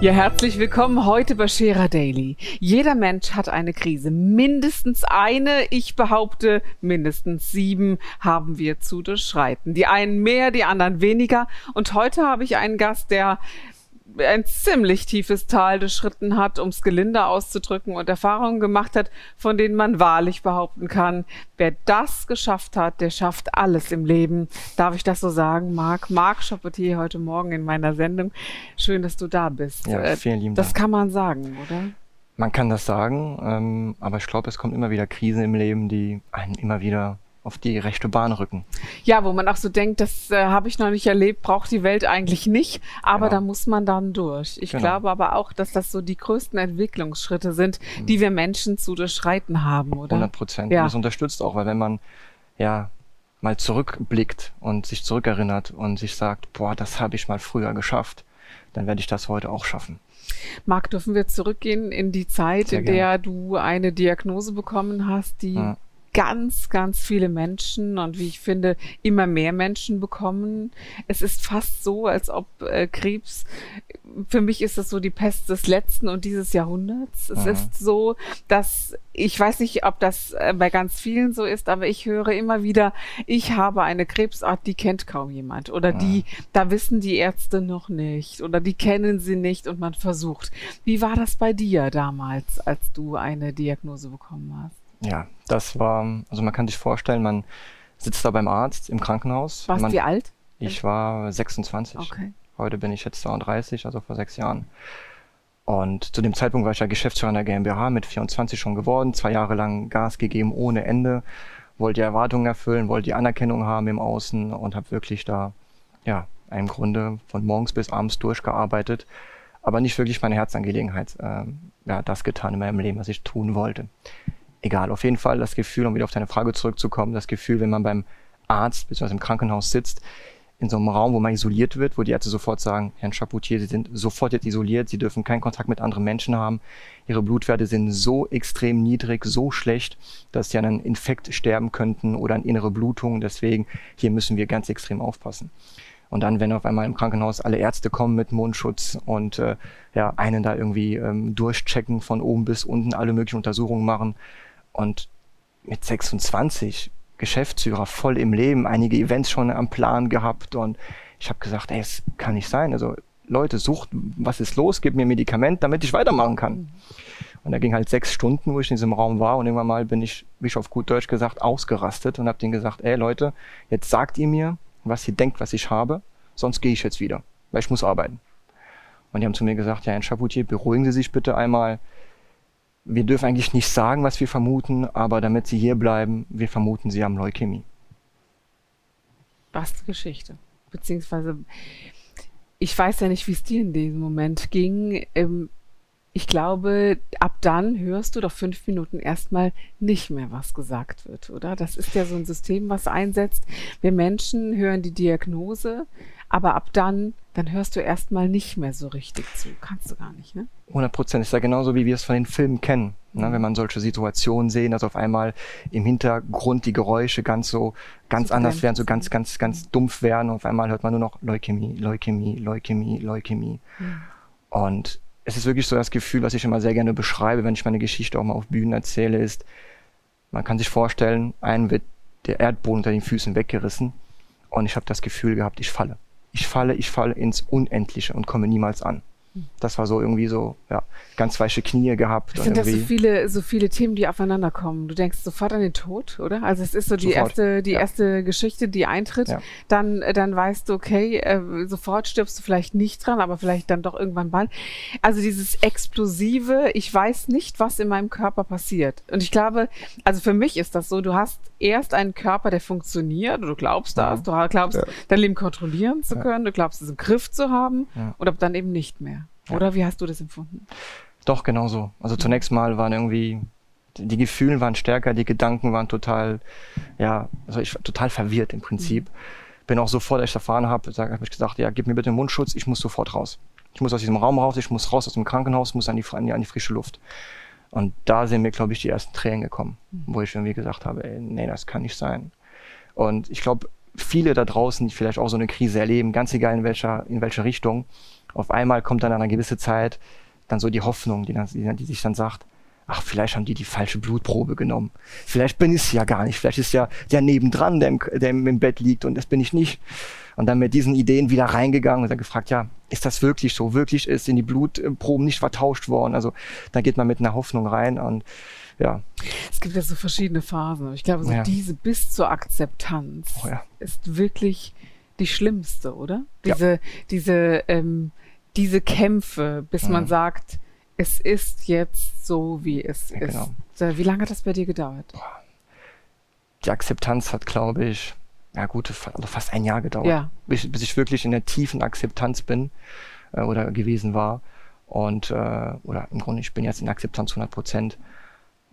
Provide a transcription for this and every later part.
Ja, herzlich willkommen heute bei Scherer Daily. Jeder Mensch hat eine Krise. Mindestens eine, ich behaupte, mindestens sieben haben wir zu durchschreiten. Die einen mehr, die anderen weniger. Und heute habe ich einen Gast, der ein ziemlich tiefes Tal durchschritten hat, um es gelinde auszudrücken und Erfahrungen gemacht hat, von denen man wahrlich behaupten kann, wer das geschafft hat, der schafft alles im Leben. Darf ich das so sagen, Marc? Marc Chapotier heute Morgen in meiner Sendung. Schön, dass du da bist. Ja, äh, vielen lieben Das kann man sagen, oder? Man kann das sagen, ähm, aber ich glaube, es kommt immer wieder Krisen im Leben, die einen immer wieder auf die rechte Bahn rücken. Ja, wo man auch so denkt, das äh, habe ich noch nicht erlebt, braucht die Welt eigentlich nicht, aber genau. da muss man dann durch. Ich genau. glaube aber auch, dass das so die größten Entwicklungsschritte sind, mhm. die wir Menschen zu durchschreiten haben, oder? 100 Prozent. Ja. Und das unterstützt auch, weil wenn man ja mal zurückblickt und sich zurückerinnert und sich sagt, boah, das habe ich mal früher geschafft, dann werde ich das heute auch schaffen. Marc, dürfen wir zurückgehen in die Zeit, Sehr in der du eine Diagnose bekommen hast, die ja ganz, ganz viele Menschen und wie ich finde, immer mehr Menschen bekommen. Es ist fast so, als ob äh, Krebs, für mich ist es so die Pest des letzten und dieses Jahrhunderts. Es mhm. ist so, dass ich weiß nicht, ob das äh, bei ganz vielen so ist, aber ich höre immer wieder, ich habe eine Krebsart, die kennt kaum jemand oder mhm. die, da wissen die Ärzte noch nicht oder die kennen sie nicht und man versucht. Wie war das bei dir damals, als du eine Diagnose bekommen hast? Ja, das war, also man kann sich vorstellen, man sitzt da beim Arzt im Krankenhaus. Warst du wie alt? Ich war 26. Okay. Heute bin ich jetzt 32, also vor sechs Jahren. Und zu dem Zeitpunkt war ich ja Geschäftsführer in der GmbH mit 24 schon geworden, zwei Jahre lang Gas gegeben ohne Ende, wollte die Erwartungen erfüllen, wollte die Anerkennung haben im Außen und habe wirklich da, ja, im Grunde von morgens bis abends durchgearbeitet, aber nicht wirklich meine Herzangelegenheit, äh, ja, das getan in meinem Leben, was ich tun wollte egal, auf jeden Fall das Gefühl, um wieder auf deine Frage zurückzukommen, das Gefühl, wenn man beim Arzt bzw. im Krankenhaus sitzt, in so einem Raum, wo man isoliert wird, wo die Ärzte sofort sagen, Herrn Chapoutier, Sie sind sofort jetzt isoliert, Sie dürfen keinen Kontakt mit anderen Menschen haben, Ihre Blutwerte sind so extrem niedrig, so schlecht, dass Sie an einem Infekt sterben könnten oder an innere Blutung, deswegen hier müssen wir ganz extrem aufpassen. Und dann, wenn auf einmal im Krankenhaus alle Ärzte kommen mit Mundschutz und äh, ja, einen da irgendwie ähm, durchchecken von oben bis unten, alle möglichen Untersuchungen machen, und mit 26 Geschäftsführer voll im Leben, einige Events schon am Plan gehabt und ich habe gesagt, ey, es kann nicht sein. Also Leute, sucht, was ist los, gib mir Medikament, damit ich weitermachen kann. Und da ging halt sechs Stunden, wo ich in diesem Raum war und irgendwann mal bin ich, wie ich auf gut Deutsch gesagt, ausgerastet und habe denen gesagt, ey Leute, jetzt sagt ihr mir, was ihr denkt, was ich habe, sonst gehe ich jetzt wieder, weil ich muss arbeiten. Und die haben zu mir gesagt, ja, Herr Chapoutier, beruhigen Sie sich bitte einmal, wir dürfen eigentlich nicht sagen, was wir vermuten, aber damit sie hier bleiben, wir vermuten, sie haben Leukämie. Was Geschichte. Beziehungsweise, ich weiß ja nicht, wie es dir in diesem Moment ging. Ähm, ich glaube, ab dann hörst du doch fünf Minuten erstmal nicht mehr, was gesagt wird, oder? Das ist ja so ein System, was einsetzt. Wir Menschen hören die Diagnose, aber ab dann, dann hörst du erstmal nicht mehr so richtig zu. Kannst du gar nicht, ne? 100 Prozent. Ist ja genauso, wie wir es von den Filmen kennen. Ne? Mhm. Wenn man solche Situationen sehen, dass auf einmal im Hintergrund die Geräusche ganz so, ganz so anders werden, so ganz, ganz, ganz dumpf werden und auf einmal hört man nur noch Leukämie, Leukämie, Leukämie, Leukämie. Mhm. Und es ist wirklich so das Gefühl, was ich immer sehr gerne beschreibe, wenn ich meine Geschichte auch mal auf Bühnen erzähle, ist, man kann sich vorstellen, einen wird der Erdboden unter den Füßen weggerissen und ich habe das Gefühl gehabt, ich falle. Ich falle, ich falle ins Unendliche und komme niemals an das war so irgendwie so, ja, ganz weiche Knie gehabt. Ich finde das so viele, so viele Themen, die aufeinander kommen. Du denkst sofort an den Tod, oder? Also es ist so die sofort. erste, die ja. erste Geschichte, die eintritt. Ja. Dann, äh, dann weißt du, okay, äh, sofort stirbst du vielleicht nicht dran, aber vielleicht dann doch irgendwann bald. Also dieses explosive, ich weiß nicht, was in meinem Körper passiert. Und ich glaube, also für mich ist das so, du hast erst einen Körper, der funktioniert, du glaubst das, ja. du glaubst, dein Leben kontrollieren zu können, du glaubst es im Griff zu haben, und ab dann eben nicht mehr. Oder wie hast du das empfunden? Doch, genau so. Also mhm. zunächst mal waren irgendwie, die Gefühle waren stärker, die Gedanken waren total, ja, also ich war total verwirrt im Prinzip. Mhm. Bin auch sofort, als ich erfahren habe, habe ich gesagt, ja, gib mir bitte einen Mundschutz, ich muss sofort raus. Ich muss aus diesem Raum raus, ich muss raus aus dem Krankenhaus, muss an die, an die, an die frische Luft. Und da sind mir, glaube ich, die ersten Tränen gekommen, wo ich irgendwie gesagt habe, ey, nee, das kann nicht sein. Und ich glaube, viele da draußen, die vielleicht auch so eine Krise erleben, ganz egal in welcher, in welcher Richtung, auf einmal kommt dann eine gewisse Zeit dann so die Hoffnung, die, dann, die, die sich dann sagt, ach, vielleicht haben die die falsche Blutprobe genommen. Vielleicht bin ich es ja gar nicht. Vielleicht ist ja der nebendran, der im, der im Bett liegt und das bin ich nicht. Und dann mit diesen Ideen wieder reingegangen und dann gefragt, ja, ist das wirklich so? Wirklich ist in die Blutproben nicht vertauscht worden? Also da geht man mit einer Hoffnung rein und ja. Es gibt ja so verschiedene Phasen. Ich glaube, so ja. diese bis zur Akzeptanz oh, ja. ist wirklich die schlimmste, oder? Diese, ja. diese, ähm, diese Kämpfe, bis mhm. man sagt, es ist jetzt so, wie es ist. Genau. Wie lange hat das bei dir gedauert? Die Akzeptanz hat, glaube ich, ja gut, also fast ein Jahr gedauert, ja. bis, bis, ich wirklich in der tiefen Akzeptanz bin äh, oder gewesen war. Und, äh, oder im Grunde, ich bin jetzt in Akzeptanz 100 Prozent.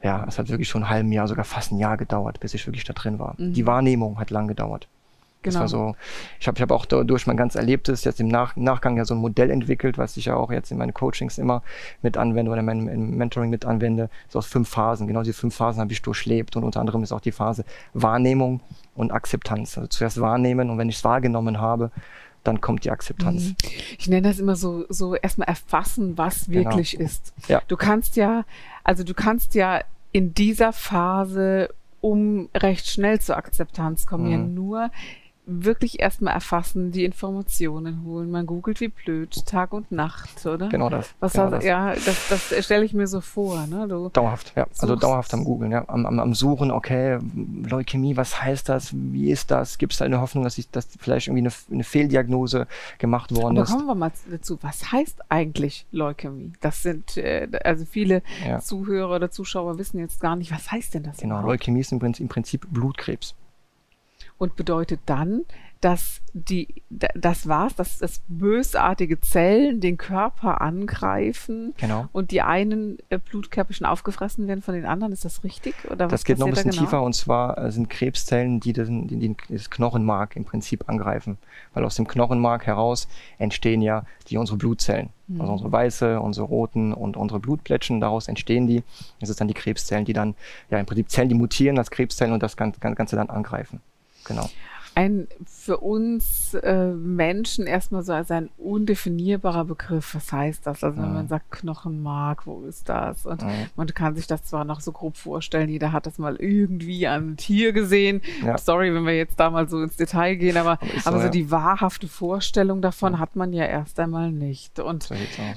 Ja, es hat wirklich schon ein halben Jahr, sogar fast ein Jahr gedauert, bis ich wirklich da drin war. Mhm. Die Wahrnehmung hat lang gedauert. Genau. Das war genau. so, ich habe ich hab auch durch mein ganz Erlebtes jetzt im Nach Nachgang ja so ein Modell entwickelt, was ich ja auch jetzt in meinen Coachings immer mit anwende oder in meinem Mentoring mit anwende, so aus fünf Phasen. Genau diese fünf Phasen habe ich durchlebt und unter anderem ist auch die Phase Wahrnehmung und Akzeptanz. Also zuerst wahrnehmen und wenn ich es wahrgenommen habe, dann kommt die Akzeptanz. Mhm. Ich nenne das immer so, so erstmal erfassen, was genau. wirklich genau. ist. Ja. Du kannst ja, also du kannst ja in dieser Phase, um recht schnell zur Akzeptanz kommen, mhm. ja nur wirklich erstmal erfassen, die Informationen holen. Man googelt wie blöd, Tag und Nacht, oder? Genau das. Was genau das. Ja, das, das stelle ich mir so vor. Ne? Du dauerhaft, ja. Also dauerhaft am Googeln, ja. Am, am, am Suchen, okay, Leukämie, was heißt das? Wie ist das? Gibt es da eine Hoffnung, dass ich, dass vielleicht irgendwie eine, eine Fehldiagnose gemacht worden Aber ist? kommen wir mal dazu. Was heißt eigentlich Leukämie? Das sind, äh, also viele ja. Zuhörer oder Zuschauer wissen jetzt gar nicht, was heißt denn das? Genau, überhaupt? Leukämie ist im Prinzip, im Prinzip Blutkrebs und bedeutet dann, dass die, das war's, dass das bösartige Zellen den Körper angreifen genau. und die einen äh, Blutkörperchen aufgefressen werden von den anderen. Ist das richtig? Oder das geht noch ein bisschen genau? tiefer und zwar äh, sind Krebszellen, die, den, die, die das Knochenmark im Prinzip angreifen. Weil aus dem Knochenmark heraus entstehen ja die unsere Blutzellen. Mhm. Also unsere weiße, unsere roten und unsere Blutplättchen, daraus entstehen die. Das ist dann die Krebszellen, die dann, ja im Prinzip Zellen, die mutieren als Krebszellen und das Ganze dann angreifen genau. Ein für uns äh, Menschen erstmal so als ein undefinierbarer Begriff. Was heißt das? Also wenn man sagt Knochenmark, wo ist das? Und mhm. man kann sich das zwar noch so grob vorstellen, jeder hat das mal irgendwie an einem Tier gesehen. Ja. Sorry, wenn wir jetzt da mal so ins Detail gehen, aber, so, aber so ja. die wahrhafte Vorstellung davon ja. hat man ja erst einmal nicht. Und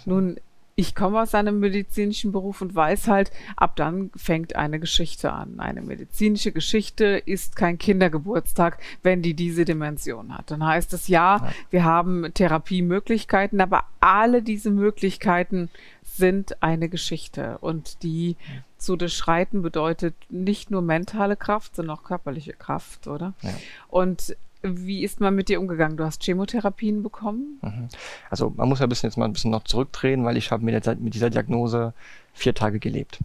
nun ich komme aus einem medizinischen Beruf und weiß halt, ab dann fängt eine Geschichte an. Eine medizinische Geschichte ist kein Kindergeburtstag, wenn die diese Dimension hat. Dann heißt es ja, wir haben Therapiemöglichkeiten, aber alle diese Möglichkeiten sind eine Geschichte und die zu durchschreiten bedeutet nicht nur mentale Kraft, sondern auch körperliche Kraft, oder? Ja. Und wie ist man mit dir umgegangen? Du hast Chemotherapien bekommen? Mhm. Also man muss ja ein bisschen jetzt mal ein bisschen noch zurückdrehen, weil ich habe mit, mit dieser Diagnose vier Tage gelebt.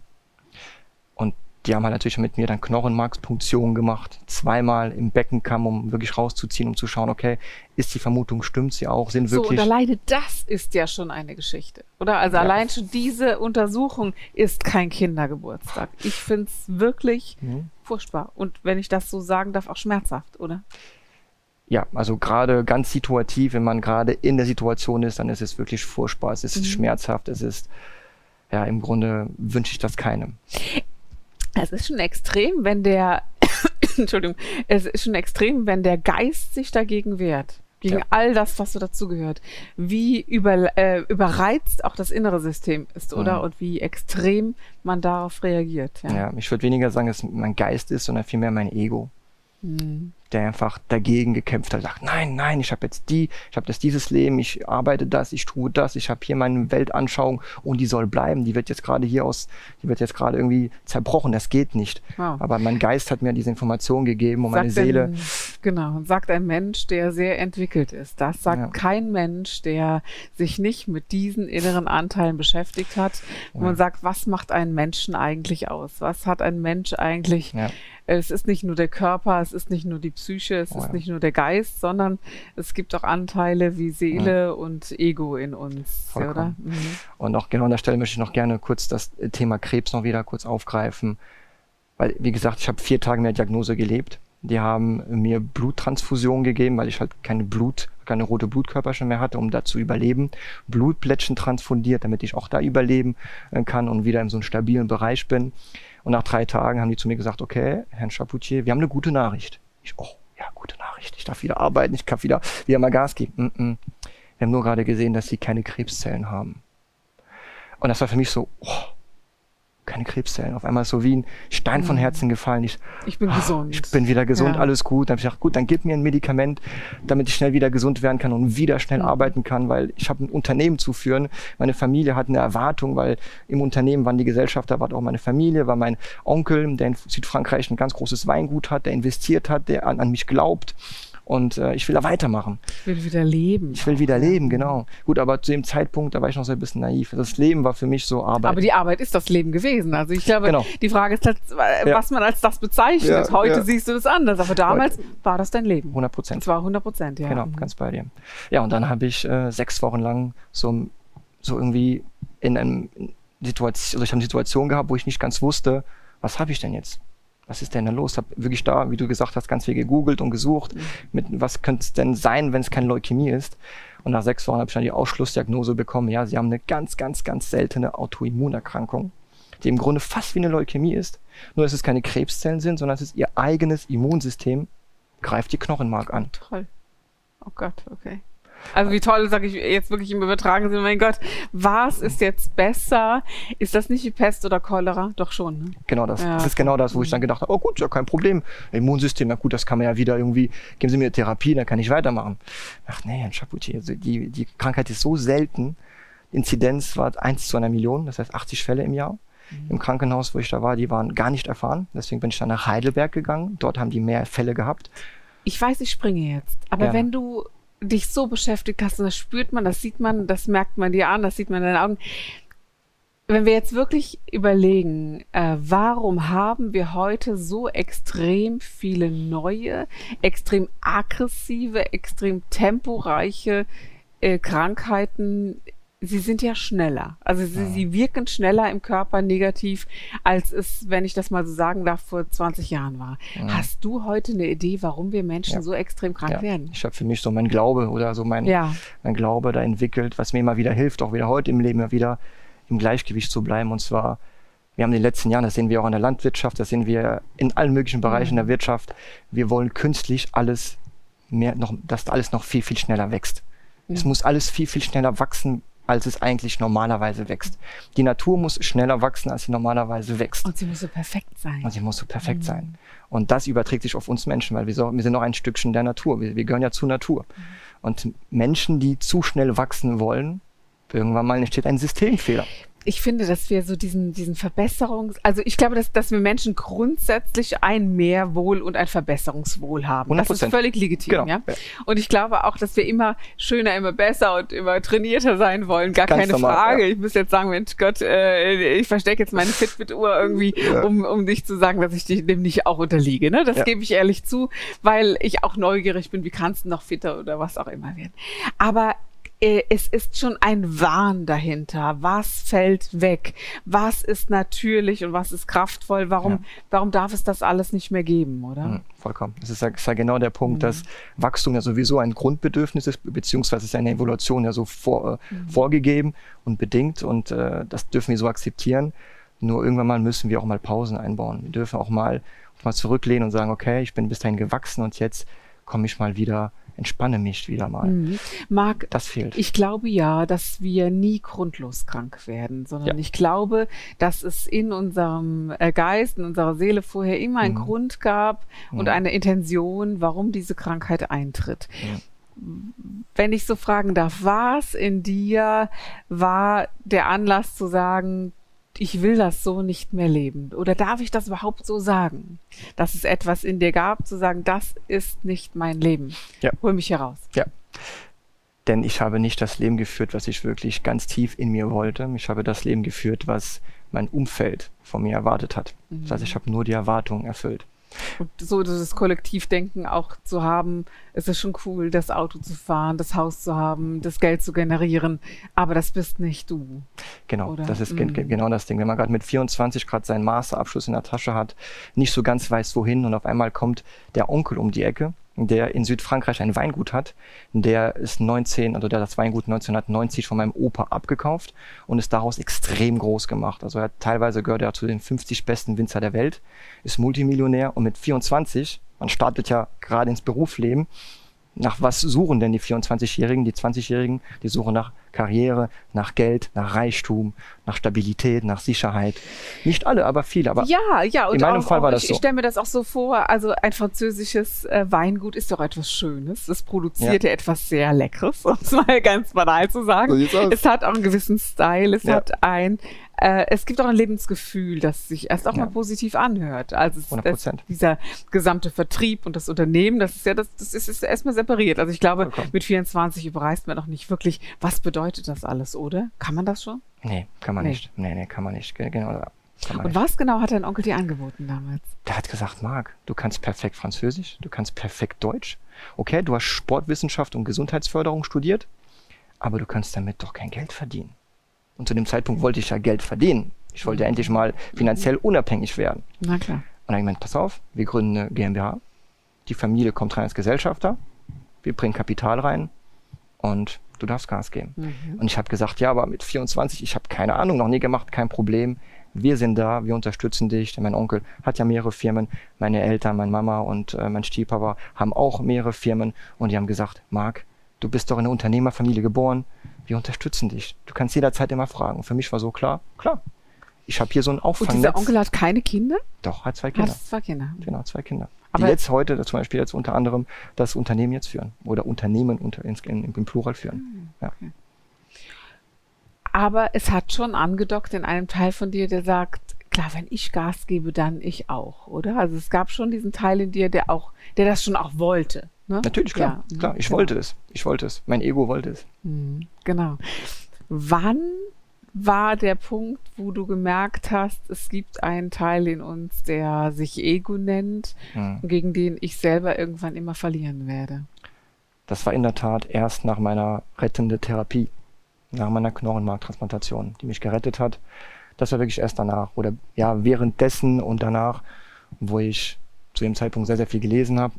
Und die haben halt natürlich mit mir dann Knochenmarkspunktion gemacht, zweimal im Beckenkamm, um wirklich rauszuziehen, um zu schauen, okay, ist die Vermutung, stimmt sie auch, sind wirklich... So, und alleine das ist ja schon eine Geschichte, oder? Also ja. allein schon diese Untersuchung ist kein Kindergeburtstag. Ich finde es wirklich mhm. furchtbar. Und wenn ich das so sagen darf, auch schmerzhaft, oder? Ja, also gerade ganz situativ, wenn man gerade in der Situation ist, dann ist es wirklich furchtbar, es ist mhm. schmerzhaft, es ist, ja, im Grunde wünsche ich das keinem. Es ist schon extrem, wenn der, Entschuldigung, es ist schon extrem, wenn der Geist sich dagegen wehrt. Gegen ja. all das, was so dazugehört. Wie über, äh, überreizt auch das innere System ist, oder? Mhm. Und wie extrem man darauf reagiert. Ja, ja ich würde weniger sagen, dass es mein Geist ist, sondern vielmehr mein Ego. Mhm. Der einfach dagegen gekämpft hat, sagt, nein, nein, ich habe jetzt die, ich habe jetzt dieses Leben, ich arbeite das, ich tue das, ich habe hier meine Weltanschauung und die soll bleiben. Die wird jetzt gerade hier aus, die wird jetzt gerade irgendwie zerbrochen. Das geht nicht. Wow. Aber mein Geist hat mir diese Information gegeben und sagt meine Seele. Ein, genau, sagt ein Mensch, der sehr entwickelt ist. Das sagt ja. kein Mensch, der sich nicht mit diesen inneren Anteilen beschäftigt hat. Wo ja. man sagt, was macht einen Menschen eigentlich aus? Was hat ein Mensch eigentlich? Ja es ist nicht nur der Körper, es ist nicht nur die Psyche, es oh, ist ja. nicht nur der Geist, sondern es gibt auch Anteile wie Seele ja. und Ego in uns, ja, oder? Mhm. Und auch genau an der Stelle möchte ich noch gerne kurz das Thema Krebs noch wieder kurz aufgreifen, weil wie gesagt, ich habe vier Tage mit der Diagnose gelebt. Die haben mir Bluttransfusion gegeben, weil ich halt keine Blut, keine rote Blutkörperchen mehr hatte, um da zu überleben. Blutplättchen transfundiert, damit ich auch da überleben äh, kann und wieder in so einem stabilen Bereich bin. Und nach drei Tagen haben die zu mir gesagt, okay, Herrn Chapoutier, wir haben eine gute Nachricht. Ich, oh, ja, gute Nachricht. Ich darf wieder arbeiten, ich kann wieder, wieder mal Gas geben. Mm -mm. Wir haben nur gerade gesehen, dass sie keine Krebszellen haben. Und das war für mich so, oh, keine Krebszellen. Auf einmal so wie ein Stein von mhm. Herzen gefallen. Ich, ich bin gesund. Ich bin wieder gesund, ja. alles gut. Dann habe ich gesagt, gut, dann gib mir ein Medikament, damit ich schnell wieder gesund werden kann und wieder schnell mhm. arbeiten kann, weil ich habe ein Unternehmen zu führen. Meine Familie hat eine Erwartung, weil im Unternehmen waren die Gesellschafter, war auch meine Familie, war mein Onkel, der in Südfrankreich ein ganz großes Weingut hat, der investiert hat, der an, an mich glaubt. Und äh, ich will da weitermachen. Ich will wieder leben. Ich will wieder leben, genau. Gut, aber zu dem Zeitpunkt, da war ich noch so ein bisschen naiv. Das Leben war für mich so Arbeit. Aber die Arbeit ist das Leben gewesen. Also ich glaube, genau. die Frage ist, halt, was man als das bezeichnet. Ja, Heute ja. siehst du das anders, aber damals Heute. war das dein Leben. 100 Prozent. Es war 100 Prozent, ja. Genau, ganz bei dir. Ja, und dann habe ich äh, sechs Wochen lang so, so irgendwie in einem Situation, also ich habe eine Situation gehabt, wo ich nicht ganz wusste, was habe ich denn jetzt? Was ist denn da los? Hab wirklich da, wie du gesagt hast, ganz viel gegoogelt und gesucht, mit was könnte es denn sein, wenn es keine Leukämie ist. Und nach sechs Wochen habe ich dann die Ausschlussdiagnose bekommen, ja, sie haben eine ganz, ganz, ganz seltene Autoimmunerkrankung, die im Grunde fast wie eine Leukämie ist, nur dass es keine Krebszellen sind, sondern es ist ihr eigenes Immunsystem, greift die Knochenmark an. Toll. Oh Gott, okay. Also wie toll, sage ich jetzt wirklich im übertragen Sinne, mein Gott, was ist jetzt besser? Ist das nicht wie Pest oder Cholera? Doch schon. Ne? Genau das. Ja. Das ist genau das, wo ich dann gedacht habe, oh gut, ja kein Problem. Immunsystem, ja gut, das kann man ja wieder irgendwie, geben Sie mir Therapie, dann kann ich weitermachen. Ach nee, Herr Chapoutier, also die, die Krankheit ist so selten. Inzidenz war eins zu einer Million, das heißt 80 Fälle im Jahr. Mhm. Im Krankenhaus, wo ich da war, die waren gar nicht erfahren. Deswegen bin ich dann nach Heidelberg gegangen. Dort haben die mehr Fälle gehabt. Ich weiß, ich springe jetzt. Aber ja. wenn du dich so beschäftigt hast, und das spürt man, das sieht man, das merkt man dir an, das sieht man in deinen Augen. Wenn wir jetzt wirklich überlegen, äh, warum haben wir heute so extrem viele neue, extrem aggressive, extrem temporeiche äh, Krankheiten sie sind ja schneller. Also sie, ja. sie, wirken schneller im Körper negativ, als es, wenn ich das mal so sagen darf, vor 20 Jahren war. Ja. Hast du heute eine Idee, warum wir Menschen ja. so extrem krank werden? Ich habe für mich so mein Glaube oder so mein, mein Glaube da entwickelt, was mir immer wieder hilft, auch wieder heute im Leben immer wieder im Gleichgewicht zu bleiben. Und zwar, wir haben in den letzten Jahren, das sehen wir auch in der Landwirtschaft, das sehen wir in allen möglichen Bereichen mhm. der Wirtschaft, wir wollen künstlich alles mehr, noch, dass alles noch viel, viel schneller wächst. Es muss alles viel, viel schneller wachsen, als es eigentlich normalerweise wächst. Die Natur muss schneller wachsen, als sie normalerweise wächst. Und sie muss so perfekt sein. Und sie muss so perfekt mhm. sein. Und das überträgt sich auf uns Menschen, weil wir, so, wir sind noch ein Stückchen der Natur. Wir, wir gehören ja zur Natur. Mhm. Und Menschen, die zu schnell wachsen wollen, irgendwann mal entsteht ein Systemfehler ich finde, dass wir so diesen, diesen Verbesserungs-, also ich glaube, dass, dass wir Menschen grundsätzlich ein Mehrwohl und ein Verbesserungswohl haben. 100%. Das ist völlig legitim, genau. ja? Und ich glaube auch, dass wir immer schöner, immer besser und immer trainierter sein wollen. Gar Ganz keine normal, Frage. Ja. Ich muss jetzt sagen, Mensch Gott, äh, ich verstecke jetzt meine Fitbit-Uhr irgendwie, ja. um, um nicht zu sagen, dass ich dem nicht auch unterliege. Ne? Das ja. gebe ich ehrlich zu, weil ich auch neugierig bin, wie kannst du noch fitter oder was auch immer werden. Aber es ist schon ein Wahn dahinter. Was fällt weg? Was ist natürlich und was ist kraftvoll? Warum, ja. warum darf es das alles nicht mehr geben, oder? Mhm, vollkommen. Das ist ja, ist ja, genau der Punkt, mhm. dass Wachstum ja sowieso ein Grundbedürfnis ist, beziehungsweise ist eine Evolution ja so vor, äh, mhm. vorgegeben und bedingt und äh, das dürfen wir so akzeptieren. Nur irgendwann mal müssen wir auch mal Pausen einbauen. Wir dürfen auch mal, mal zurücklehnen und sagen, okay, ich bin bis dahin gewachsen und jetzt komme ich mal wieder entspanne mich wieder mal. Mhm. Marc, das fehlt. Ich glaube ja, dass wir nie grundlos krank werden, sondern ja. ich glaube, dass es in unserem äh, Geist, in unserer Seele vorher immer einen mhm. Grund gab und mhm. eine Intention, warum diese Krankheit eintritt. Wenn ich so fragen darf, was in dir war der Anlass zu sagen, ich will das so nicht mehr leben? Oder darf ich das überhaupt so sagen? Dass es etwas in dir gab, zu sagen, das ist nicht mein Leben. Ja. Hol mich heraus. Ja. Denn ich habe nicht das Leben geführt, was ich wirklich ganz tief in mir wollte. Ich habe das Leben geführt, was mein Umfeld von mir erwartet hat. Mhm. Das heißt, ich habe nur die Erwartungen erfüllt. Und so das Kollektivdenken auch zu haben, es ist schon cool, das Auto zu fahren, das Haus zu haben, das Geld zu generieren, aber das bist nicht du. Genau, oder? das ist mm. genau das Ding. Wenn man gerade mit 24 Grad seinen Masterabschluss in der Tasche hat, nicht so ganz weiß wohin und auf einmal kommt der Onkel um die Ecke der in Südfrankreich ein Weingut hat. Der ist 19, also der hat das Weingut 1990 von meinem Opa abgekauft und ist daraus extrem groß gemacht. Also er hat, teilweise gehört er zu den 50 besten Winzer der Welt, ist Multimillionär und mit 24, man startet ja gerade ins Berufsleben, nach was suchen denn die 24-Jährigen, die 20-Jährigen? Die suchen nach Karriere, nach Geld, nach Reichtum, nach Stabilität, nach Sicherheit. Nicht alle, aber viele. Aber ja, ja. Und in meinem auch, Fall war das ich, so. Ich stelle mir das auch so vor. Also ein französisches äh, Weingut ist doch etwas Schönes. Es produziert ja, ja etwas sehr Leckeres, um es mal ganz banal zu sagen. So es hat auch einen gewissen Style. Es ja. hat ein äh, es gibt auch ein Lebensgefühl, das sich erst auch ja. mal positiv anhört. Also es, es, dieser gesamte Vertrieb und das Unternehmen, das ist ja, das, das ist, ist erstmal separiert. Also ich glaube, Vollkommen. mit 24 überreißt man noch nicht wirklich, was bedeutet das alles, oder? Kann man das schon? Nee, kann man nee. nicht. Nee, nee, kann man nicht. Genau. Und nicht. was genau hat dein Onkel dir angeboten damals? Der hat gesagt, Marc, du kannst perfekt Französisch, du kannst perfekt Deutsch. Okay, du hast Sportwissenschaft und Gesundheitsförderung studiert, aber du kannst damit doch kein Geld verdienen. Und zu dem Zeitpunkt wollte ich ja Geld verdienen. Ich wollte ja endlich mal finanziell unabhängig werden. Na klar. Und dann habe ich gemeint, pass auf, wir gründen eine GmbH. Die Familie kommt rein als Gesellschafter. Wir bringen Kapital rein und du darfst Gas geben. Mhm. Und ich habe gesagt, ja, aber mit 24, ich habe keine Ahnung, noch nie gemacht, kein Problem. Wir sind da, wir unterstützen dich. Denn mein Onkel hat ja mehrere Firmen. Meine Eltern, meine Mama und äh, mein Stiefpapa haben auch mehrere Firmen. Und die haben gesagt, Marc, du bist doch in einer Unternehmerfamilie geboren wir unterstützen dich. Du kannst jederzeit immer fragen. Für mich war so klar, klar. Ich habe hier so ein Auffangnetz. Und dieser Onkel hat keine Kinder? Doch, hat zwei Kinder. Hat zwei Kinder. Genau, zwei Kinder. Aber die jetzt heute zum Beispiel jetzt unter anderem das Unternehmen jetzt führen oder Unternehmen unter, in, in, im Plural führen. Ah, okay. Ja. Aber es hat schon angedockt in einem Teil von dir, der sagt, klar, wenn ich Gas gebe, dann ich auch, oder? Also es gab schon diesen Teil in dir, der auch, der das schon auch wollte. Ne? Natürlich, klar. Ja, klar. Ich genau. wollte es. Ich wollte es. Mein Ego wollte es. Mhm, genau. Wann war der Punkt, wo du gemerkt hast, es gibt einen Teil in uns, der sich Ego nennt, mhm. gegen den ich selber irgendwann immer verlieren werde? Das war in der Tat erst nach meiner rettenden Therapie, nach meiner Knochenmarktransplantation, die mich gerettet hat. Das war wirklich erst danach oder ja, währenddessen und danach, wo ich zu dem Zeitpunkt sehr, sehr viel gelesen habe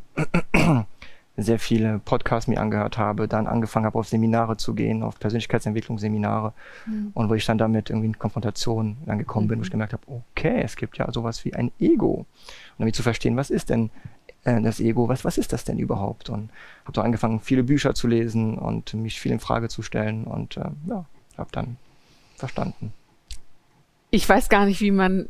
sehr viele Podcasts mir angehört habe, dann angefangen habe, auf Seminare zu gehen, auf Persönlichkeitsentwicklungsseminare mhm. und wo ich dann damit irgendwie in Konfrontation dann gekommen mhm. bin, wo ich mhm. gemerkt habe, okay, es gibt ja sowas wie ein Ego. Und damit zu verstehen, was ist denn äh, das Ego, was, was ist das denn überhaupt? Und habe dann angefangen, viele Bücher zu lesen und mich viel in Frage zu stellen und äh, ja, habe dann verstanden. Ich weiß gar nicht, wie man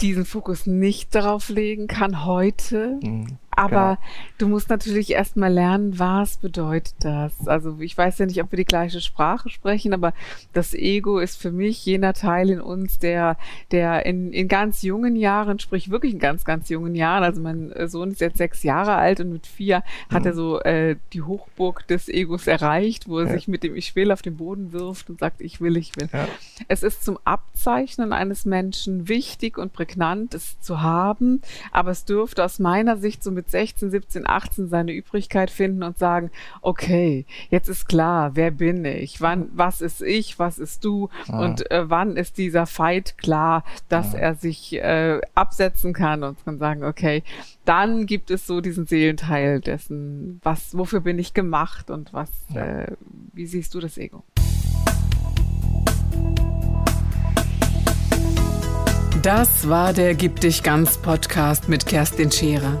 diesen Fokus nicht darauf legen kann heute. Mhm. Aber genau. du musst natürlich erstmal lernen, was bedeutet das? Also ich weiß ja nicht, ob wir die gleiche Sprache sprechen, aber das Ego ist für mich jener Teil in uns, der, der in, in ganz jungen Jahren, sprich wirklich in ganz, ganz jungen Jahren, also mein Sohn ist jetzt sechs Jahre alt und mit vier mhm. hat er so äh, die Hochburg des Egos erreicht, wo er ja. sich mit dem Ich will auf den Boden wirft und sagt, ich will, ich will. Ja. Es ist zum Abzeichnen eines Menschen wichtig und prägnant, es zu haben, aber es dürfte aus meiner Sicht so mit 16, 17, 18 seine Übrigkeit finden und sagen, okay, jetzt ist klar, wer bin ich? Wann, was ist ich? Was ist du? Ah. Und äh, wann ist dieser Fight klar, dass ah. er sich äh, absetzen kann und kann sagen, okay, dann gibt es so diesen Seelenteil dessen, was, wofür bin ich gemacht und was, ja. äh, wie siehst du das Ego? Das war der Gib dich ganz Podcast mit Kerstin Scherer.